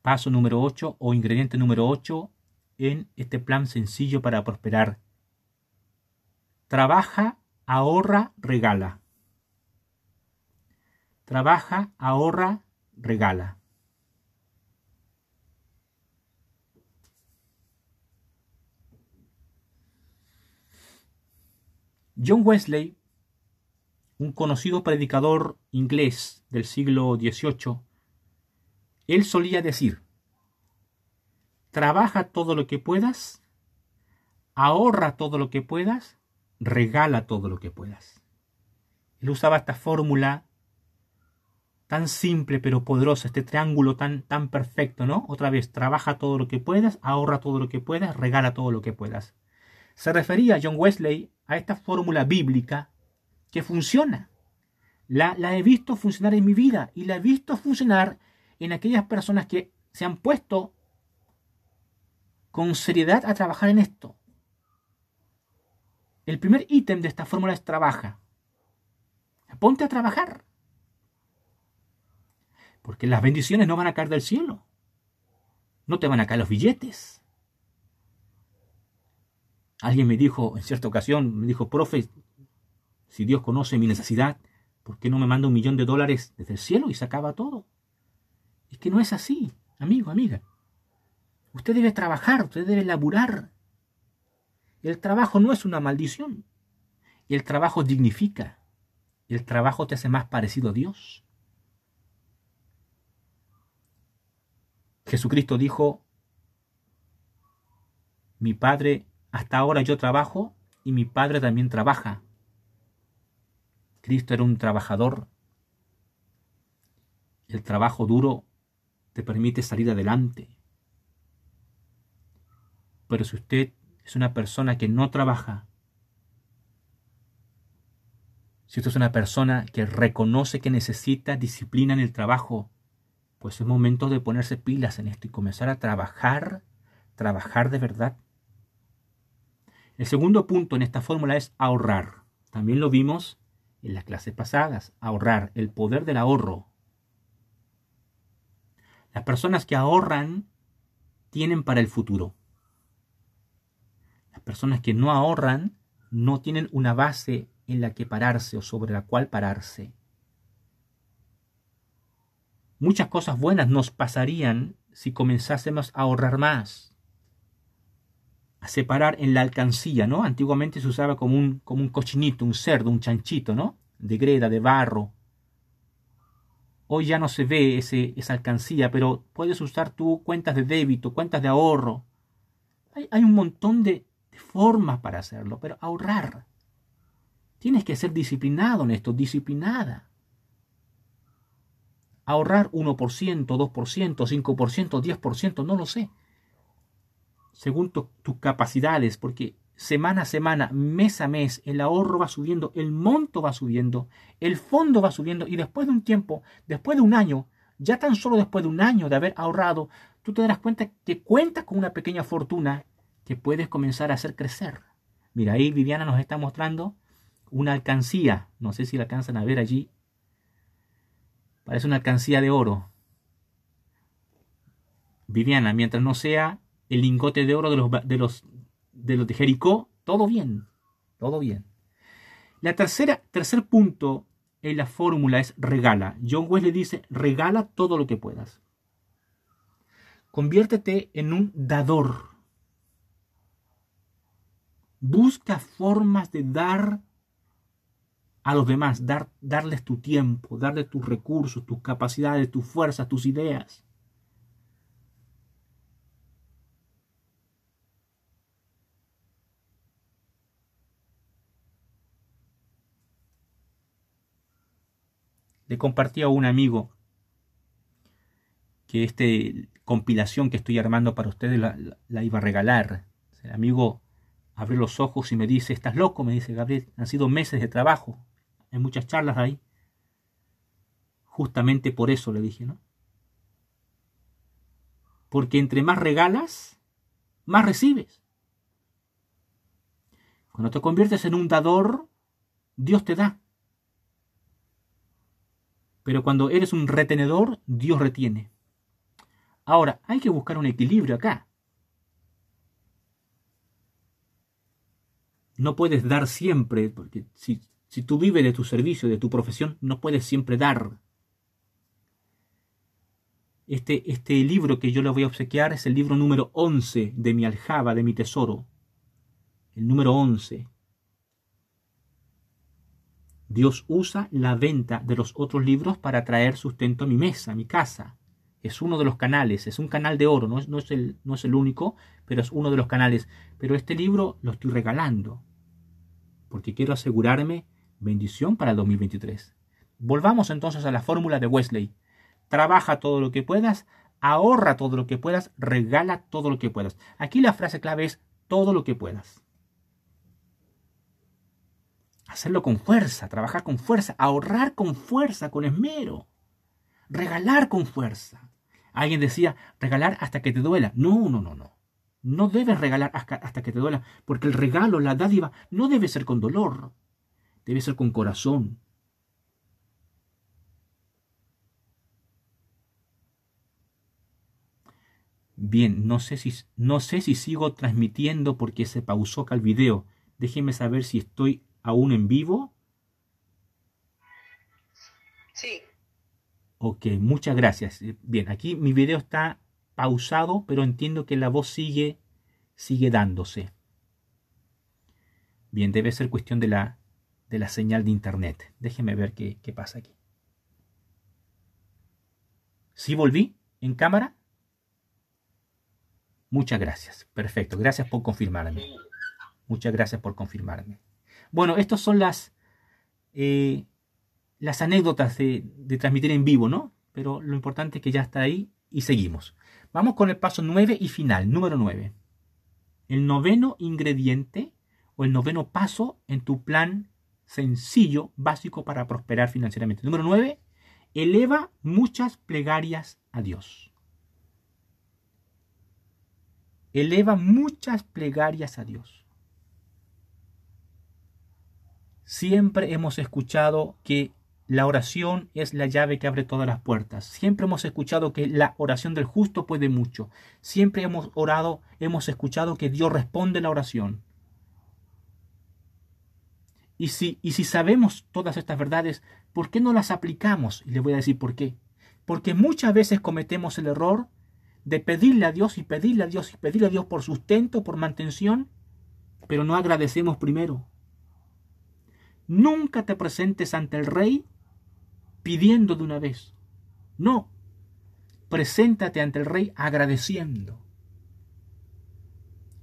Paso número 8 o ingrediente número 8 en este plan sencillo para prosperar. Trabaja, ahorra, regala. Trabaja, ahorra, regala. John Wesley, un conocido predicador inglés del siglo XVIII, él solía decir, trabaja todo lo que puedas, ahorra todo lo que puedas, regala todo lo que puedas. Él usaba esta fórmula tan simple pero poderosa, este triángulo tan, tan perfecto, ¿no? Otra vez, trabaja todo lo que puedas, ahorra todo lo que puedas, regala todo lo que puedas. Se refería John Wesley a esta fórmula bíblica que funciona. La, la he visto funcionar en mi vida y la he visto funcionar en aquellas personas que se han puesto con seriedad a trabajar en esto. El primer ítem de esta fórmula es trabaja. Ponte a trabajar. Porque las bendiciones no van a caer del cielo. No te van a caer los billetes. Alguien me dijo en cierta ocasión, me dijo, profe, si Dios conoce mi necesidad, ¿por qué no me manda un millón de dólares desde el cielo y se acaba todo? Es que no es así, amigo, amiga. Usted debe trabajar, usted debe laburar. El trabajo no es una maldición. El trabajo dignifica. El trabajo te hace más parecido a Dios. Jesucristo dijo, mi Padre, hasta ahora yo trabajo y mi Padre también trabaja. Cristo era un trabajador. El trabajo duro te permite salir adelante. Pero si usted es una persona que no trabaja, si usted es una persona que reconoce que necesita disciplina en el trabajo, pues es momento de ponerse pilas en esto y comenzar a trabajar, trabajar de verdad. El segundo punto en esta fórmula es ahorrar. También lo vimos en las clases pasadas. Ahorrar, el poder del ahorro. Las personas que ahorran tienen para el futuro. Personas que no ahorran no tienen una base en la que pararse o sobre la cual pararse. Muchas cosas buenas nos pasarían si comenzásemos a ahorrar más, a separar en la alcancía, ¿no? Antiguamente se usaba como un, como un cochinito, un cerdo, un chanchito, ¿no? De greda, de barro. Hoy ya no se ve ese, esa alcancía, pero puedes usar tú cuentas de débito, cuentas de ahorro. Hay, hay un montón de, formas para hacerlo, pero ahorrar. Tienes que ser disciplinado en esto, disciplinada. Ahorrar 1%, 2%, 5%, 10%, no lo sé. Según tus capacidades, porque semana a semana, mes a mes, el ahorro va subiendo, el monto va subiendo, el fondo va subiendo y después de un tiempo, después de un año, ya tan solo después de un año de haber ahorrado, tú te darás cuenta que cuentas con una pequeña fortuna que puedes comenzar a hacer crecer. Mira, ahí Viviana nos está mostrando una alcancía. No sé si la alcanzan a ver allí. Parece una alcancía de oro. Viviana, mientras no sea el lingote de oro de los de los de los Jericó, todo bien. Todo bien. La tercera, tercer punto en la fórmula es regala. John Wesley dice, regala todo lo que puedas. Conviértete en un dador. Busca formas de dar a los demás, dar, darles tu tiempo, darles tus recursos, tus capacidades, tus fuerzas, tus ideas. Le compartí a un amigo que esta compilación que estoy armando para ustedes la, iba a regalar. Amigo abrió los ojos y me dice, ¿estás loco? Me dice Gabriel, han sido meses de trabajo, hay muchas charlas ahí. Justamente por eso le dije, ¿no? Porque entre más regalas, más recibes. Cuando te conviertes en un dador, Dios te da. Pero cuando eres un retenedor, Dios retiene. Ahora, hay que buscar un equilibrio acá. No puedes dar siempre, porque si, si tú vives de tu servicio, de tu profesión, no puedes siempre dar. Este, este libro que yo le voy a obsequiar es el libro número 11 de mi aljaba, de mi tesoro. El número 11. Dios usa la venta de los otros libros para traer sustento a mi mesa, a mi casa. Es uno de los canales, es un canal de oro, no es, no es, el, no es el único, pero es uno de los canales. Pero este libro lo estoy regalando porque quiero asegurarme bendición para el 2023. Volvamos entonces a la fórmula de Wesley. Trabaja todo lo que puedas, ahorra todo lo que puedas, regala todo lo que puedas. Aquí la frase clave es todo lo que puedas. Hacerlo con fuerza, trabajar con fuerza, ahorrar con fuerza, con esmero, regalar con fuerza. Alguien decía, regalar hasta que te duela. No, no, no, no. No debes regalar hasta que te duela, porque el regalo, la dádiva, no debe ser con dolor, debe ser con corazón. Bien, no sé si, no sé si sigo transmitiendo porque se pausó acá el video. Déjenme saber si estoy aún en vivo. Sí. Ok, muchas gracias. Bien, aquí mi video está pausado, pero entiendo que la voz sigue, sigue dándose. Bien, debe ser cuestión de la, de la señal de internet. Déjeme ver qué, qué pasa aquí. ¿Sí volví en cámara? Muchas gracias. Perfecto. Gracias por confirmarme. Muchas gracias por confirmarme. Bueno, estas son las, eh, las anécdotas de, de, transmitir en vivo, ¿no? Pero lo importante es que ya está ahí y seguimos. Vamos con el paso 9 y final, número 9. El noveno ingrediente o el noveno paso en tu plan sencillo, básico para prosperar financieramente. Número 9. Eleva muchas plegarias a Dios. Eleva muchas plegarias a Dios. Siempre hemos escuchado que la oración es la llave que abre todas las puertas. Siempre hemos escuchado que la oración del justo puede mucho. Siempre hemos orado, hemos escuchado que Dios responde la oración. Y si, y si sabemos todas estas verdades, ¿por qué no las aplicamos? Y le voy a decir por qué. Porque muchas veces cometemos el error de pedirle a Dios y pedirle a Dios y pedirle a Dios por sustento, por mantención, pero no agradecemos primero. Nunca te presentes ante el rey pidiendo de una vez. No, preséntate ante el rey agradeciendo.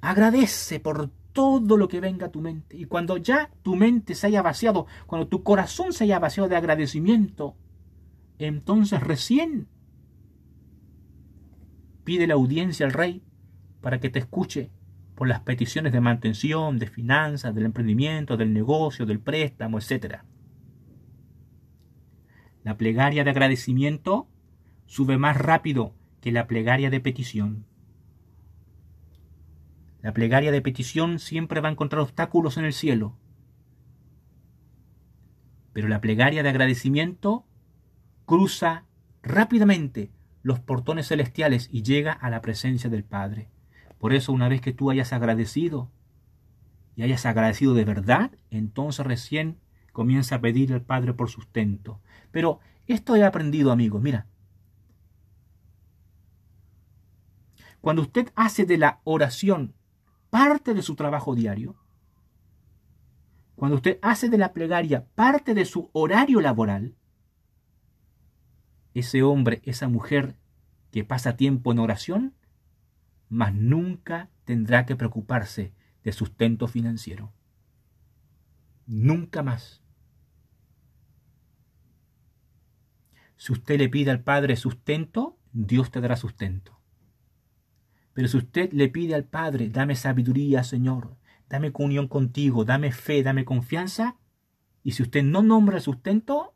Agradece por todo lo que venga a tu mente. Y cuando ya tu mente se haya vaciado, cuando tu corazón se haya vaciado de agradecimiento, entonces recién pide la audiencia al rey para que te escuche por las peticiones de mantención, de finanzas, del emprendimiento, del negocio, del préstamo, etc. La plegaria de agradecimiento sube más rápido que la plegaria de petición. La plegaria de petición siempre va a encontrar obstáculos en el cielo. Pero la plegaria de agradecimiento cruza rápidamente los portones celestiales y llega a la presencia del Padre. Por eso una vez que tú hayas agradecido y hayas agradecido de verdad, entonces recién comienza a pedir al Padre por sustento. Pero esto he aprendido, amigos. Mira, cuando usted hace de la oración parte de su trabajo diario, cuando usted hace de la plegaria parte de su horario laboral, ese hombre, esa mujer que pasa tiempo en oración, más nunca tendrá que preocuparse de sustento financiero. Nunca más. Si usted le pide al Padre sustento, Dios te dará sustento. Pero si usted le pide al Padre, dame sabiduría, Señor, dame comunión contigo, dame fe, dame confianza, y si usted no nombra sustento,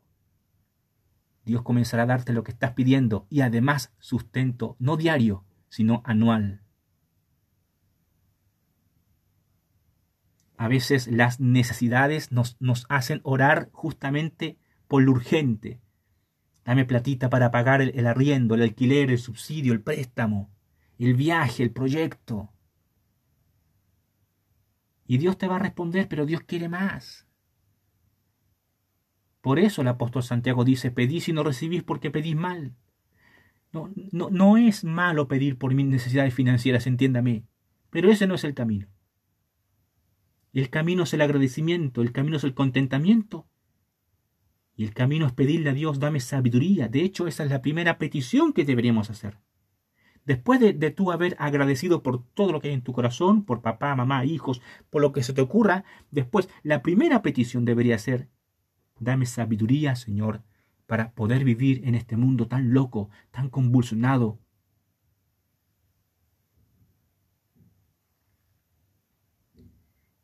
Dios comenzará a darte lo que estás pidiendo y además sustento, no diario, sino anual. A veces las necesidades nos, nos hacen orar justamente por lo urgente, Dame platita para pagar el, arriendo, el alquiler, el subsidio, el préstamo, el viaje, el proyecto. Y Dios te va a responder, pero Dios quiere más. Por eso el apóstol Santiago dice, pedís y no recibís porque pedís mal. No, no, no es malo pedir por mis necesidades financieras, entiéndame, pero ese no es el camino. El camino es el agradecimiento, el camino es el contentamiento y el camino es pedirle a Dios, dame sabiduría. De hecho, esa es la primera petición que deberíamos hacer. Después de, de, tú haber agradecido por todo lo que hay en tu corazón, por papá, mamá, hijos, por lo que se te ocurra, después la primera petición debería ser, dame sabiduría, Señor, para poder vivir en este mundo tan loco, tan convulsionado.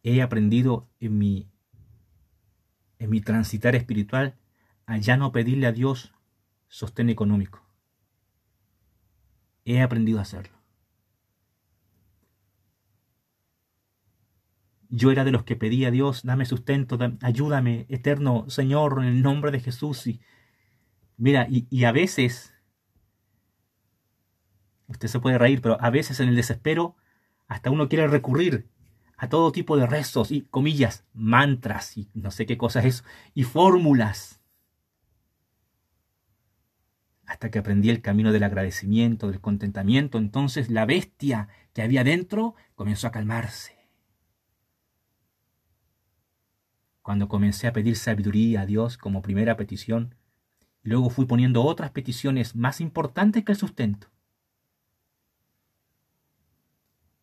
He aprendido en mi, en mi transitar espiritual a ya no pedirle a Dios sostén económico. He aprendido a hacerlo. Yo era de los que pedía a Dios, dame sustento, ayúdame, eterno Señor, en el nombre de Jesús. Y, mira, y, a veces, usted se puede reír, pero a veces en el desespero, hasta uno quiere recurrir a todo tipo de rezos y comillas, mantras y no sé qué cosas es, y fórmulas hasta que aprendí el camino del agradecimiento, del contentamiento, entonces la bestia que había dentro comenzó a calmarse. Cuando comencé a pedir sabiduría a Dios como primera petición, y luego fui poniendo otras peticiones más importantes que el sustento.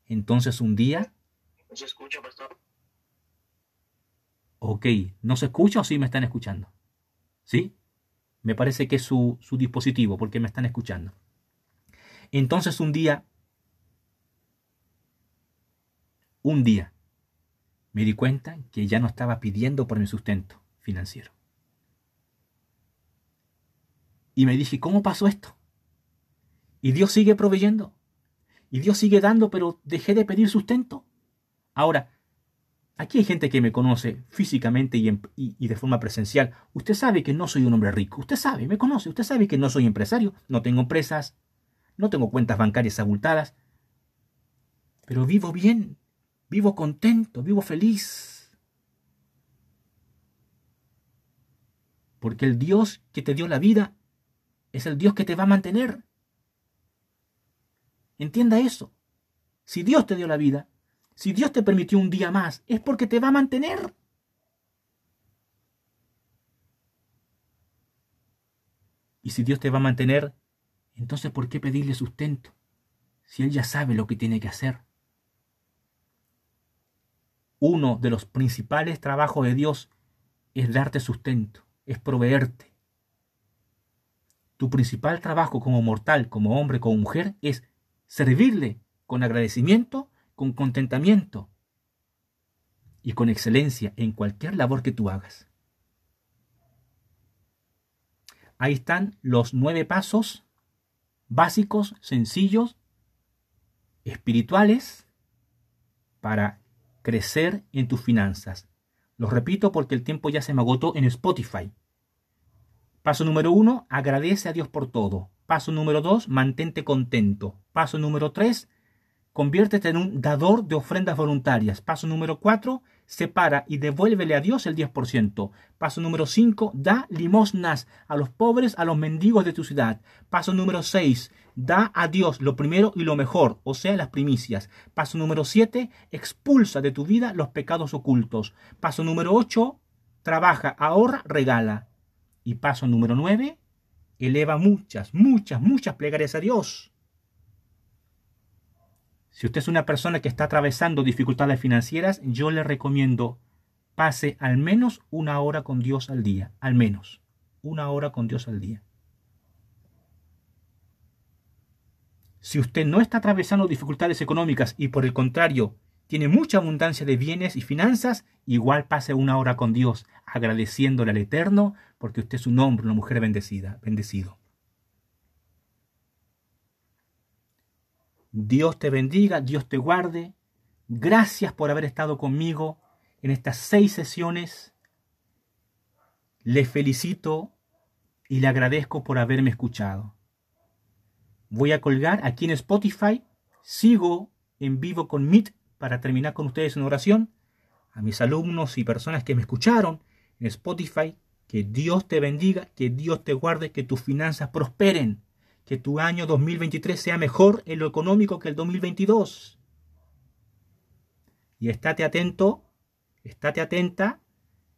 Entonces un día... ¿No se escucha, pastor? Ok, ¿no se escucha o sí me están escuchando? ¿Sí? Me parece que es su, su dispositivo porque me están escuchando. Entonces un día, un día, me di cuenta que ya no estaba pidiendo por mi sustento financiero. Y me dije, ¿cómo pasó esto? Y Dios sigue proveyendo. Y Dios sigue dando, pero dejé de pedir sustento. Ahora, aquí hay gente que me conoce físicamente y, de forma presencial. Usted sabe que no soy un hombre rico. Usted sabe, me conoce. Usted sabe que no soy empresario. No tengo empresas. No tengo cuentas bancarias abultadas. Pero vivo bien. Vivo contento. Vivo feliz. Porque el Dios que te dio la vida es el Dios que te va a mantener. Entienda eso. Si Dios te dio la vida, si Dios te permitió un día más, es porque te va a mantener. Y si Dios te va a mantener, entonces ¿por qué pedirle sustento? Si Él ya sabe lo que tiene que hacer. Uno de los principales trabajos de Dios es darte sustento, es proveerte. Tu principal trabajo como mortal, como hombre, como mujer, es servirle con agradecimiento, con contentamiento y con excelencia en cualquier labor que tú hagas. Ahí están los nueve pasos básicos, sencillos, espirituales, para crecer en tus finanzas. Los repito porque el tiempo ya se me agotó en Spotify. Paso número uno, agradece a Dios por todo. Paso número dos, mantente contento. Paso número tres, conviértete en un dador de ofrendas voluntarias. Paso número cuatro, separa y devuélvele a Dios el 10%. Paso número cinco, da limosnas a los pobres, a los mendigos de tu ciudad. Paso número seis, da a Dios lo primero y lo mejor, o sea, las primicias. Paso número siete, expulsa de tu vida los pecados ocultos. Paso número ocho, trabaja, ahorra, regala. Y paso número 9, eleva muchas, muchas, muchas plegarias a Dios. Si usted es una persona que está atravesando dificultades financieras, yo le recomiendo pase al menos una hora con Dios al día, al menos una hora con Dios al día. Si usted no está atravesando dificultades económicas y por el contrario tiene mucha abundancia de bienes y finanzas, igual pase una hora con Dios, agradeciéndole al Eterno, porque usted es un hombre, una mujer bendecida, bendecido. Dios te bendiga, Dios te guarde. Gracias por haber estado conmigo en estas seis sesiones. Le felicito y le agradezco por haberme escuchado. Voy a colgar aquí en Spotify. Sigo en vivo con Meet para terminar con ustedes en oración, a mis alumnos y personas que me escucharon en Spotify, que Dios te bendiga, que Dios te guarde, que tus finanzas prosperen, que tu año 2023 sea mejor en lo económico que el 2022. Y estate atento, estate atenta,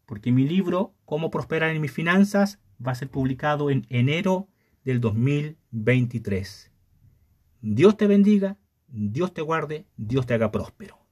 porque mi libro, Cómo prosperar en mis finanzas, va a ser publicado en enero del 2023. Dios te bendiga Dios te guarde, Dios te haga próspero.